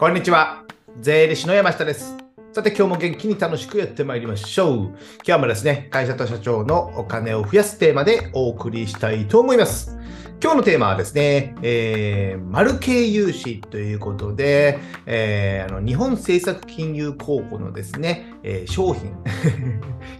こんにちは。税理士の山下です。さて、今日も元気に楽しくやってまいりましょう。今日もですね、会社と社長のお金を増やすテーマでお送りしたいと思います。今日のテーマはですね、えー、マル系融資ということで、えーあの日本政策金融公庫のですね、えー商品、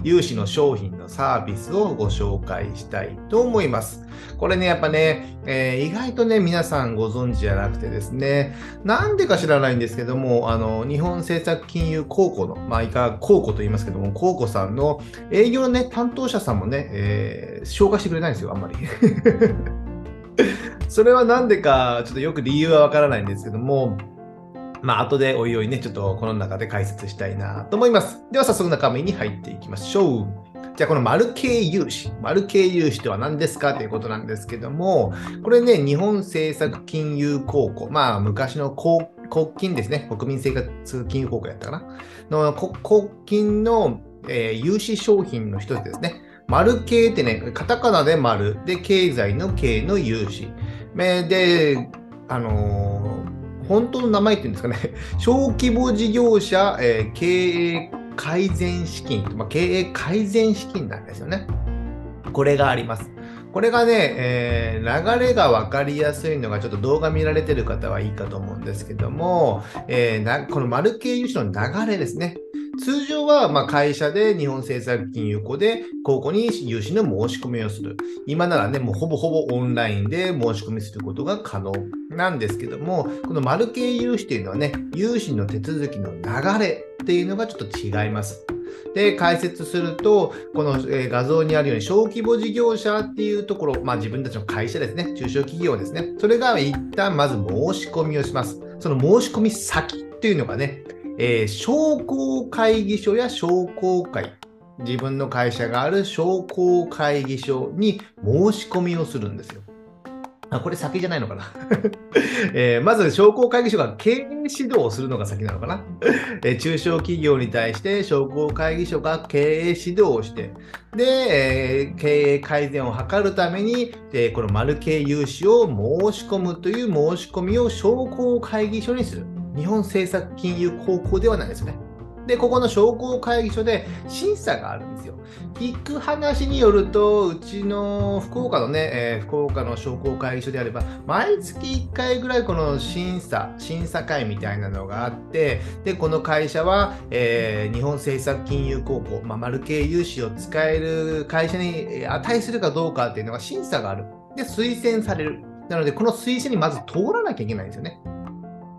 融資の商品のサービスをご紹介したいと思います。これね、やっぱね、えー意外とね、皆さんご存知じゃなくてですね、なんでか知らないんですけども、あの、日本政策金融公庫の、まあ、いか、公庫と言いますけども、公庫さんの営業のね、担当者さんもね、えー紹介してくれないんですよ、あんまり。それはなんでか、ちょっとよく理由はわからないんですけども、まあ、後でおいおいね、ちょっとこの中で解説したいなと思います。では、早速中身に入っていきましょう。じゃあ、このマル系融資。マル系融資とは何ですかということなんですけども、これね、日本政策金融公庫、まあ、昔の公国金ですね、国民生活金融公庫やったかな、の国金の、えー融資商品の一つですね。丸系ってね、カタカナで丸、で、経済の経の融資。で、あのー本当の名前っていうんですかね、小規模事業者、えー経営改善資金、まあ、経営改善資金なんですよね。これがあります。これがね、えー流れが分かりやすいのが、ちょっと動画見られてる方はいいかと思うんですけども、えーなこの丸系融資の流れですね。通常はま会社で日本政策金融庫で公庫に融資の申し込みをする。今ならね、もうほぼほぼオンラインで申し込みすることが可能なんですけども、この丸系融資というのはね、融資の手続きの流れっていうのがちょっと違います。で、解説すると、この、画像にあるように、小規模事業者っていうところ、まあ自分たちの会社ですね、中小企業ですね、それが一旦まず申し込みをします。その申し込み先っていうのがね、えー商工会議所や商工会、自分の会社がある商工会議所に申し込みをするんですよ。あ、これ先じゃないのかな、えーまず商工会議所が経営指導をするのが先なのかな、えー中小企業に対して商工会議所が経営指導をして、で、えー経営改善を図るために、えーこの丸系融資を申し込むという申し込みを商工会議所にする。日本政策金融高校ではないですよね。で、ここの商工会議所で審査があるんですよ。聞く話によると、うちの福岡のね、えー福岡の商工会議所であれば、毎月1回ぐらいこの審査、審査会みたいなのがあって、で、この会社は、えー日本政策金融高校、まあ、丸系融資を使える会社に値するかどうかっていうのが審査がある。で、推薦される。なので、この推薦にまず通らなきゃいけないんですよね。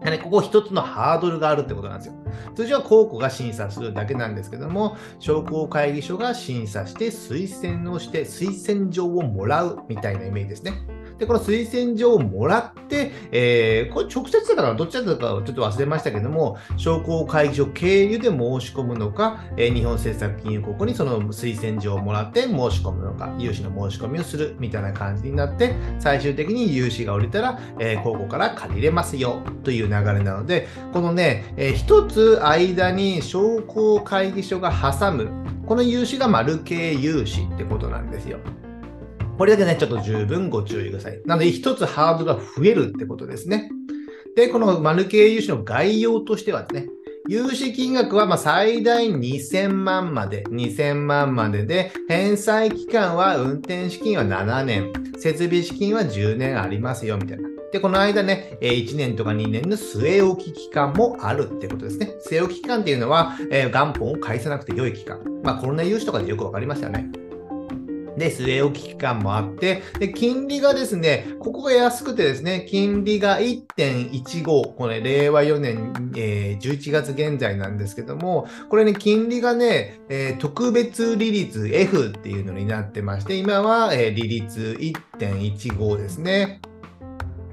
ねここ一つのハードルがあるってことなんですよ。通常は公庫が審査するだけなんですけども、商工会議所が審査して推薦をして推薦状をもらうみたいなイメージですね。で、この推薦状をもらって、えーこれ直接だからどっちだったかちょっと忘れましたけども、商工会議所経由で申し込むのか、えー日本政策金融公庫にその推薦状をもらって申し込むのか、融資の申し込みをするみたいな感じになって、最終的に融資が降りたら、えー公庫から借りれますよという流れなので、このね、えー一つ間に商工会議所が挟む、この融資が丸系融資ってことなんですよ。これだけね、ちょっと十分ご注意ください。なので、一つハードルが増えるってことですね。で、この丸系融資の概要としてはですね、融資金額はま最大2000万まで、2000万までで、返済期間は運転資金は7年、設備資金は10年ありますよ、みたいな。で、この間ね、1年とか2年の据え置き期間もあるってことですね。据え置き期間っていうのは、え元本を返さなくて良い期間。まあ、コロナ融資とかでよくわかりましたよね。で、据え置き期間もあって、で、金利がですね、ここが安くてですね、金利が1.15、これ、令和4年、えー11月現在なんですけども、これね、金利がね、えー特別利率 F っていうのになってまして、今は、えー利率1.15ですね。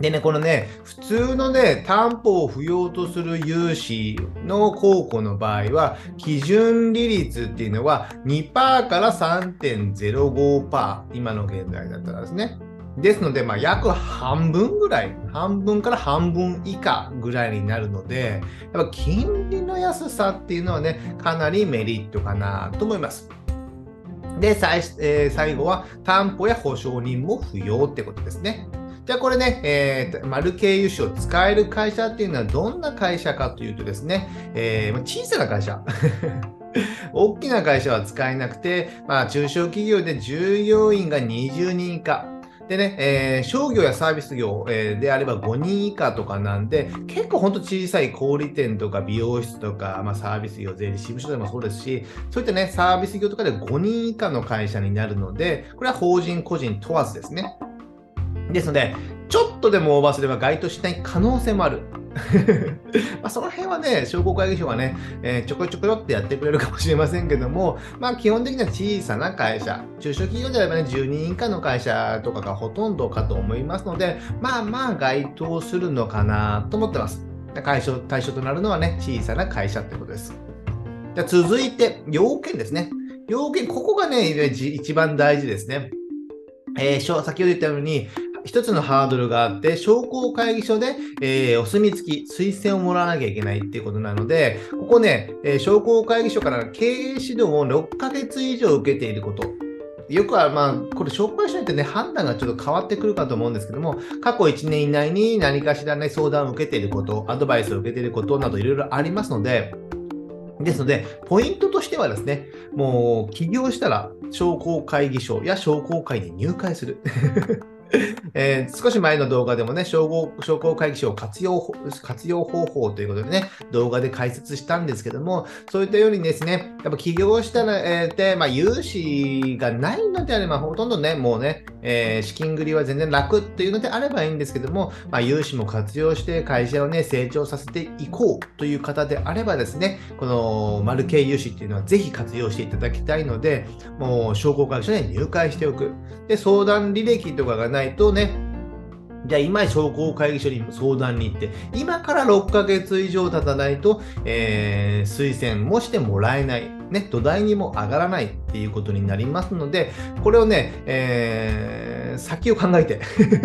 でね、このね、普通のね、担保を不要とする融資の公庫の場合は、基準利率っていうのは2%から3.05%、今の現在だったらですね。ですので、まあ、約半分ぐらい、半分から半分以下ぐらいになるので、やっぱ金利の安さっていうのはね、かなりメリットかなと思います。で、最,、えー最後は担保や保証人も不要ってことですね。じゃあこれね、えー、マル経由種を使える会社っていうのはどんな会社かというとですね、えー、小さな会社。大きな会社は使えなくて、まあ、中小企業で従業員が20人以下。でね、えー、商業やサービス業、え、であれば5人以下とかなんで、結構ほんと小さい小売店とか美容室とか、まあ、サービス業、税理士事務所でもそうですし、そういったね、サービス業とかで5人以下の会社になるので、これは法人個人問わずですね。ですので、ちょっとでもオーバーすれば該当しない可能性もある。まその辺はね、商工会議所はね、えー、ちょこちょこよってやってくれるかもしれませんけども、まあ基本的には小さな会社、中小企業であればね、10人以下の会社とかがほとんどかと思いますので、まあまあ該当するのかなと思ってます。対象対象となるのはね、小さな会社ってことです。じゃ続いて、要件ですね。要件、ここがね、一番大事ですね。えー、先ほど言ったように、一つのハードルがあって、商工会議所で、えー、お墨付き、推薦をもらわなきゃいけないっていうことなので、ここね、えー、商工会議所から経営指導を6ヶ月以上受けていること。よくは、まあ、これ、紹介しないとね、判断がちょっと変わってくるかと思うんですけども、過去1年以内に何かしらね、相談を受けていること、アドバイスを受けていることなどいろいろありますので、ですので、ポイントとしてはですね、もう起業したら商工会議所や商工会に入会する。えー、少し前の動画でもね、商工商工会議所を活用活用方法ということでね、動画で解説したんですけども、そういったようにですね、やっぱ起業したら、えー、で、まあ、融資がないのであれば、ほとんどね、もうね、えー、資金繰りは全然楽っていうのであればいいんですけども、まあ、融資も活用して会社をね、成長させていこうという方であればですね、このマル系融資っていうのはぜひ活用していただきたいので、もう商工会議所に入会しておく。で、相談履歴とかがないとね、じゃあ今商工会議所に相談に行って、今から6ヶ月以上経たないと、えー、推薦もしてもらえない。ね、土台にも上がらないっていうことになりますので、これをね、えー、先を考えて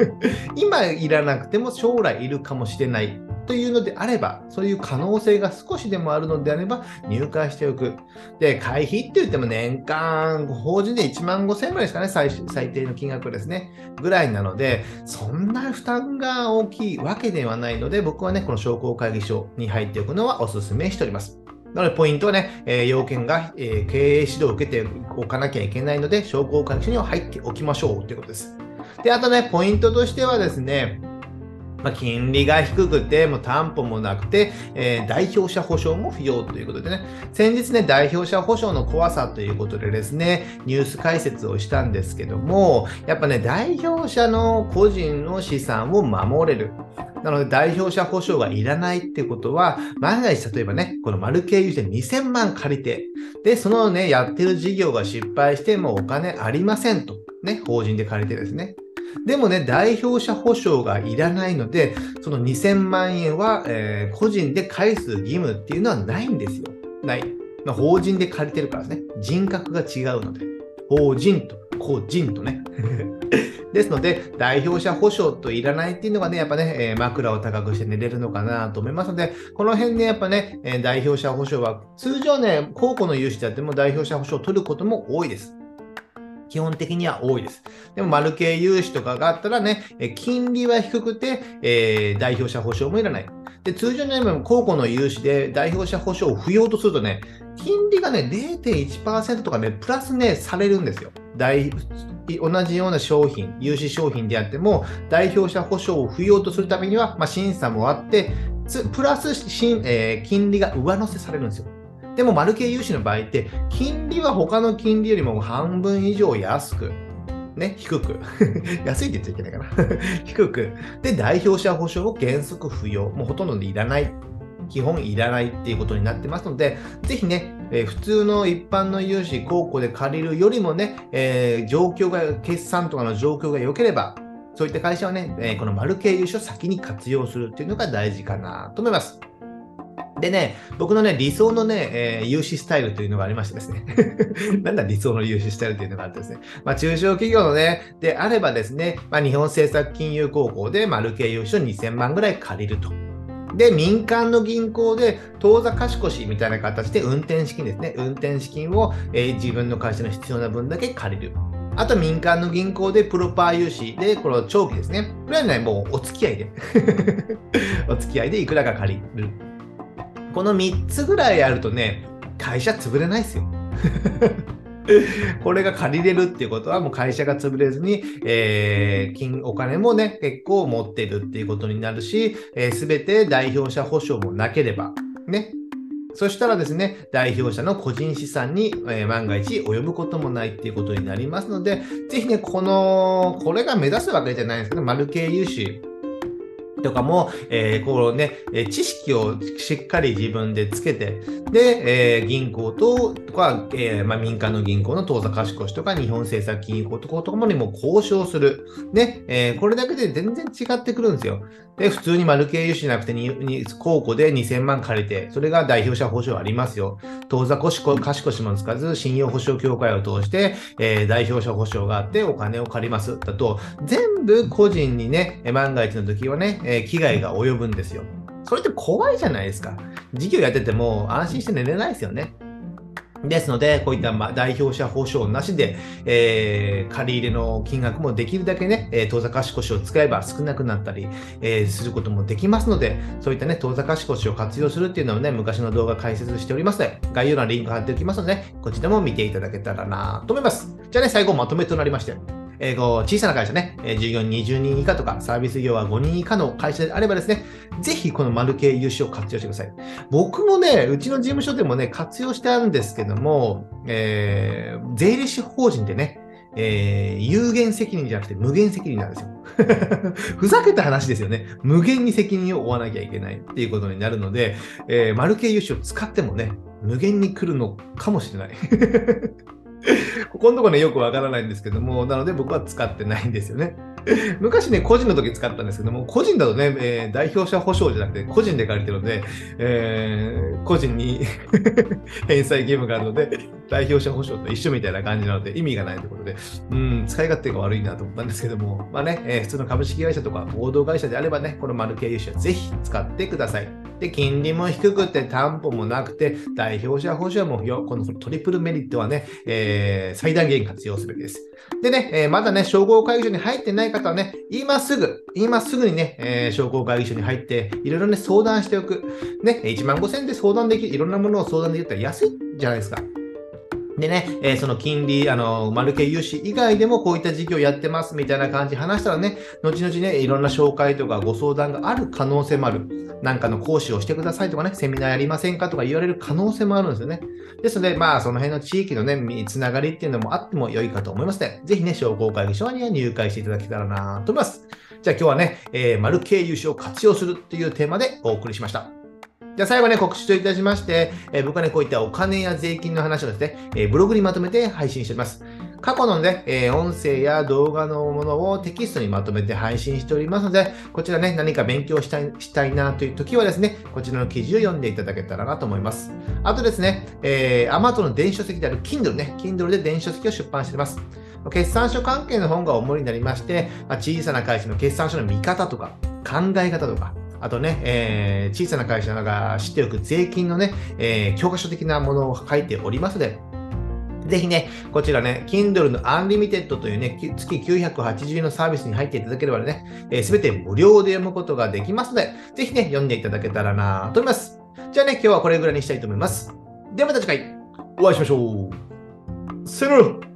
今いらなくても将来いるかもしれないというのであれば、そういう可能性が少しでもあるのであれば、入会しておく。で、会費って言っても年間、法人で1万5000円ぐらいですかね最、最低の金額ですね。ぐらいなので、そんな負担が大きいわけではないので、僕はね、この商工会議所に入っておくのはお勧めしております。なので、ポイントはね、えー、要件が、えー、経営指導を受けておかなきゃいけないので、商工会議所には入っておきましょうということです。で、あとね、ポイントとしてはですね、まあ、金利が低くて、もう担保もなくて、えー、代表者保証も不要ということでね、先日ね、代表者保証の怖さということでですね、ニュース解説をしたんですけども、やっぱね、代表者の個人の資産を守れる。なので、代表者保証がいらないってことは、万が一、例えばね、この丸経由で2000万借りて、で、そのね、やってる事業が失敗してもお金ありませんと。ね、法人で借りてですね。でもね、代表者保証がいらないので、その2000万円は、えー、個人で返す義務っていうのはないんですよ。ない。まあ、法人で借りてるからですね。人格が違うので。法人と個人とね。ですので、代表者保証といらないっていうのがね、やっぱね、え、枕を高くして寝れるのかなと思いますので、この辺ね、やっぱね、え、代表者保証は、通常ね、高校の融資であっても代表者保証を取ることも多いです。基本的には多いです。でも、マル系融資とかがあったらね、金利は低くて、えー、代表者保証もいらない。で、通常の今、高校の融資で代表者保証を不要とするとね、金利がね、0.1%とかね、プラスね、されるんですよ。大同じような商品、融資商品であっても、代表者保証を不要とするためには、まあ、審査もあって、プラス、えー、金利が上乗せされるんですよ。でも、マル系融資の場合って、金利は他の金利よりも半分以上安く、ね、低く。安いって言っちゃいけないかな 低く。で、代表者保証を原則不要。もうほとんどでいらない。基本いらないっていうことになってますので、ぜひね、え、普通の一般の融資、高校で借りるよりもね、えー、状況が、決算とかの状況が良ければ、そういった会社はね、え、この丸系融資を先に活用するっていうのが大事かなと思います。でね、僕のね、理想のね、えー、融資スタイルというのがありましてですね。なんだ理想の融資スタイルというのがあってですね。まあ、中小企業のね、であればですね、まあ、日本政策金融高校で丸系融資を2000万ぐらい借りると。で、民間の銀行で当座貸し越しみたいな形で運転資金ですね。運転資金を、えー、自分の会社の必要な分だけ借りる。あと民間の銀行でプロパー融資で、この長期ですね。これはね、もうお付き合いで。お付き合いでいくらか借りる。この3つぐらいあるとね、会社潰れないですよ。これが借りれるっていうことは、もう会社が潰れずに、えー、金、お金もね、結構持ってるっていうことになるし、す、えー、べ、て代表者保証もなければ、ね。そしたらですね、代表者の個人資産に、えー、万が一及ぶこともないっていうことになりますので、ぜひね、この、これが目指すわけじゃないんですけど、マル系融資、とかも、えー、こうね、知識をしっかり自分でつけて、で、えー、銀行ととか、えー、まあ、民間の銀行の当座貸し越しとか、日本政策金融とかともにも交渉する。ね、えー、これだけで全然違ってくるんですよ。で、普通に丸経由しなくてに、に、公庫で2000万借りて、それが代表者保証ありますよ。当座貸し越しもつかず、信用保証協会を通して、えー、代表者保証があってお金を借ります。だと、全部個人にね、万が一の時はね、え、危害が及ぶんですよ。それって怖いじゃないですか。事業やってても安心して寝れないですよね。ですので、こういった代表者保証なしで、えー、借り入れの金額もできるだけね、え、当座貸越を使えば少なくなったり、えー、することもできますので、そういったね、当座貸越を活用するっていうのをね、昔の動画解説しておりますので、概要欄にリンク貼っておきますので、こちらも見ていただけたらなと思います。じゃあね、最後まとめとなりまして、えー、小さな会社ね、え従業員20人以下とか、サービス業は5人以下の会社であればですね、ぜひこの丸系融資を活用してください。僕もね、うちの事務所でもね、活用してあるんですけども、えー、税理士法人でね、えー、有限責任じゃなくて無限責任なんですよ。ふざけた話ですよね。無限に責任を負わなきゃいけないっていうことになるので、えー、丸系融資を使ってもね、無限に来るのかもしれない。ここのとこね、よくわからないんですけども、なので僕は使ってないんですよね。昔ね、個人の時使ったんですけども、個人だとね、えー、代表者保証じゃなくて、個人で借りてるので、えー、個人に 返済義務があるので、代表者保証と一緒みたいな感じなので、意味がないということで、うん、使い勝手が悪いなと思ったんですけども、まあね、えー、普通の株式会社とか合同会社であればね、この丸系融資はぜひ使ってください。で、金利も低くて担保もなくて、代表者保証もよ、このトリプルメリットはね、えー、最大限活用すべきです。でね、えー、まだね、商工会議所に入ってない方はね、今すぐ、今すぐにね、えー、商工会議所に入って、いろいろね、相談しておく。ね、1万5000円で相談できる、いろんなものを相談できたら安いじゃないですか。でね、えー、その金利、あの、丸系融資以外でもこういった事業やってますみたいな感じ話したらね、後々ね、いろんな紹介とかご相談がある可能性もある。なんかの講師をしてくださいとかね、セミナーやりませんかとか言われる可能性もあるんですよね。ですので、まあ、その辺の地域のね、つながりっていうのもあっても良いかと思いますので、ぜひね、商工会議所には入会していただけたらなと思います。じゃあ今日はね、えー、丸系融資を活用するっていうテーマでお送りしました。じゃあ最後ね、告知といたしまして、えー、僕はね、こういったお金や税金の話をですね、えー、ブログにまとめて配信しております。過去のね、えー、音声や動画のものをテキストにまとめて配信しておりますので、こちらね、何か勉強したいしたいなという時はですね、こちらの記事を読んでいただけたらなと思います。あとですね、えー、アマゾンの電子書籍である Kindle ね、Kindle で電子書籍を出版しています。決算書関係の本が主になりまして、まあ、小さな会社の決算書の見方とか、考え方とか、あとね、えー、小さな会社が知っておく税金のね、えー、教科書的なものを書いておりますので、ぜひね、こちらね、Kindle の Unlimited というね、月980円のサービスに入っていただければね、す、べ、て無料で読むことができますので、ぜひね、読んでいただけたらなと思います。じゃあね、今日はこれぐらいにしたいと思います。ではまた次回、お会いしましょう。さよなら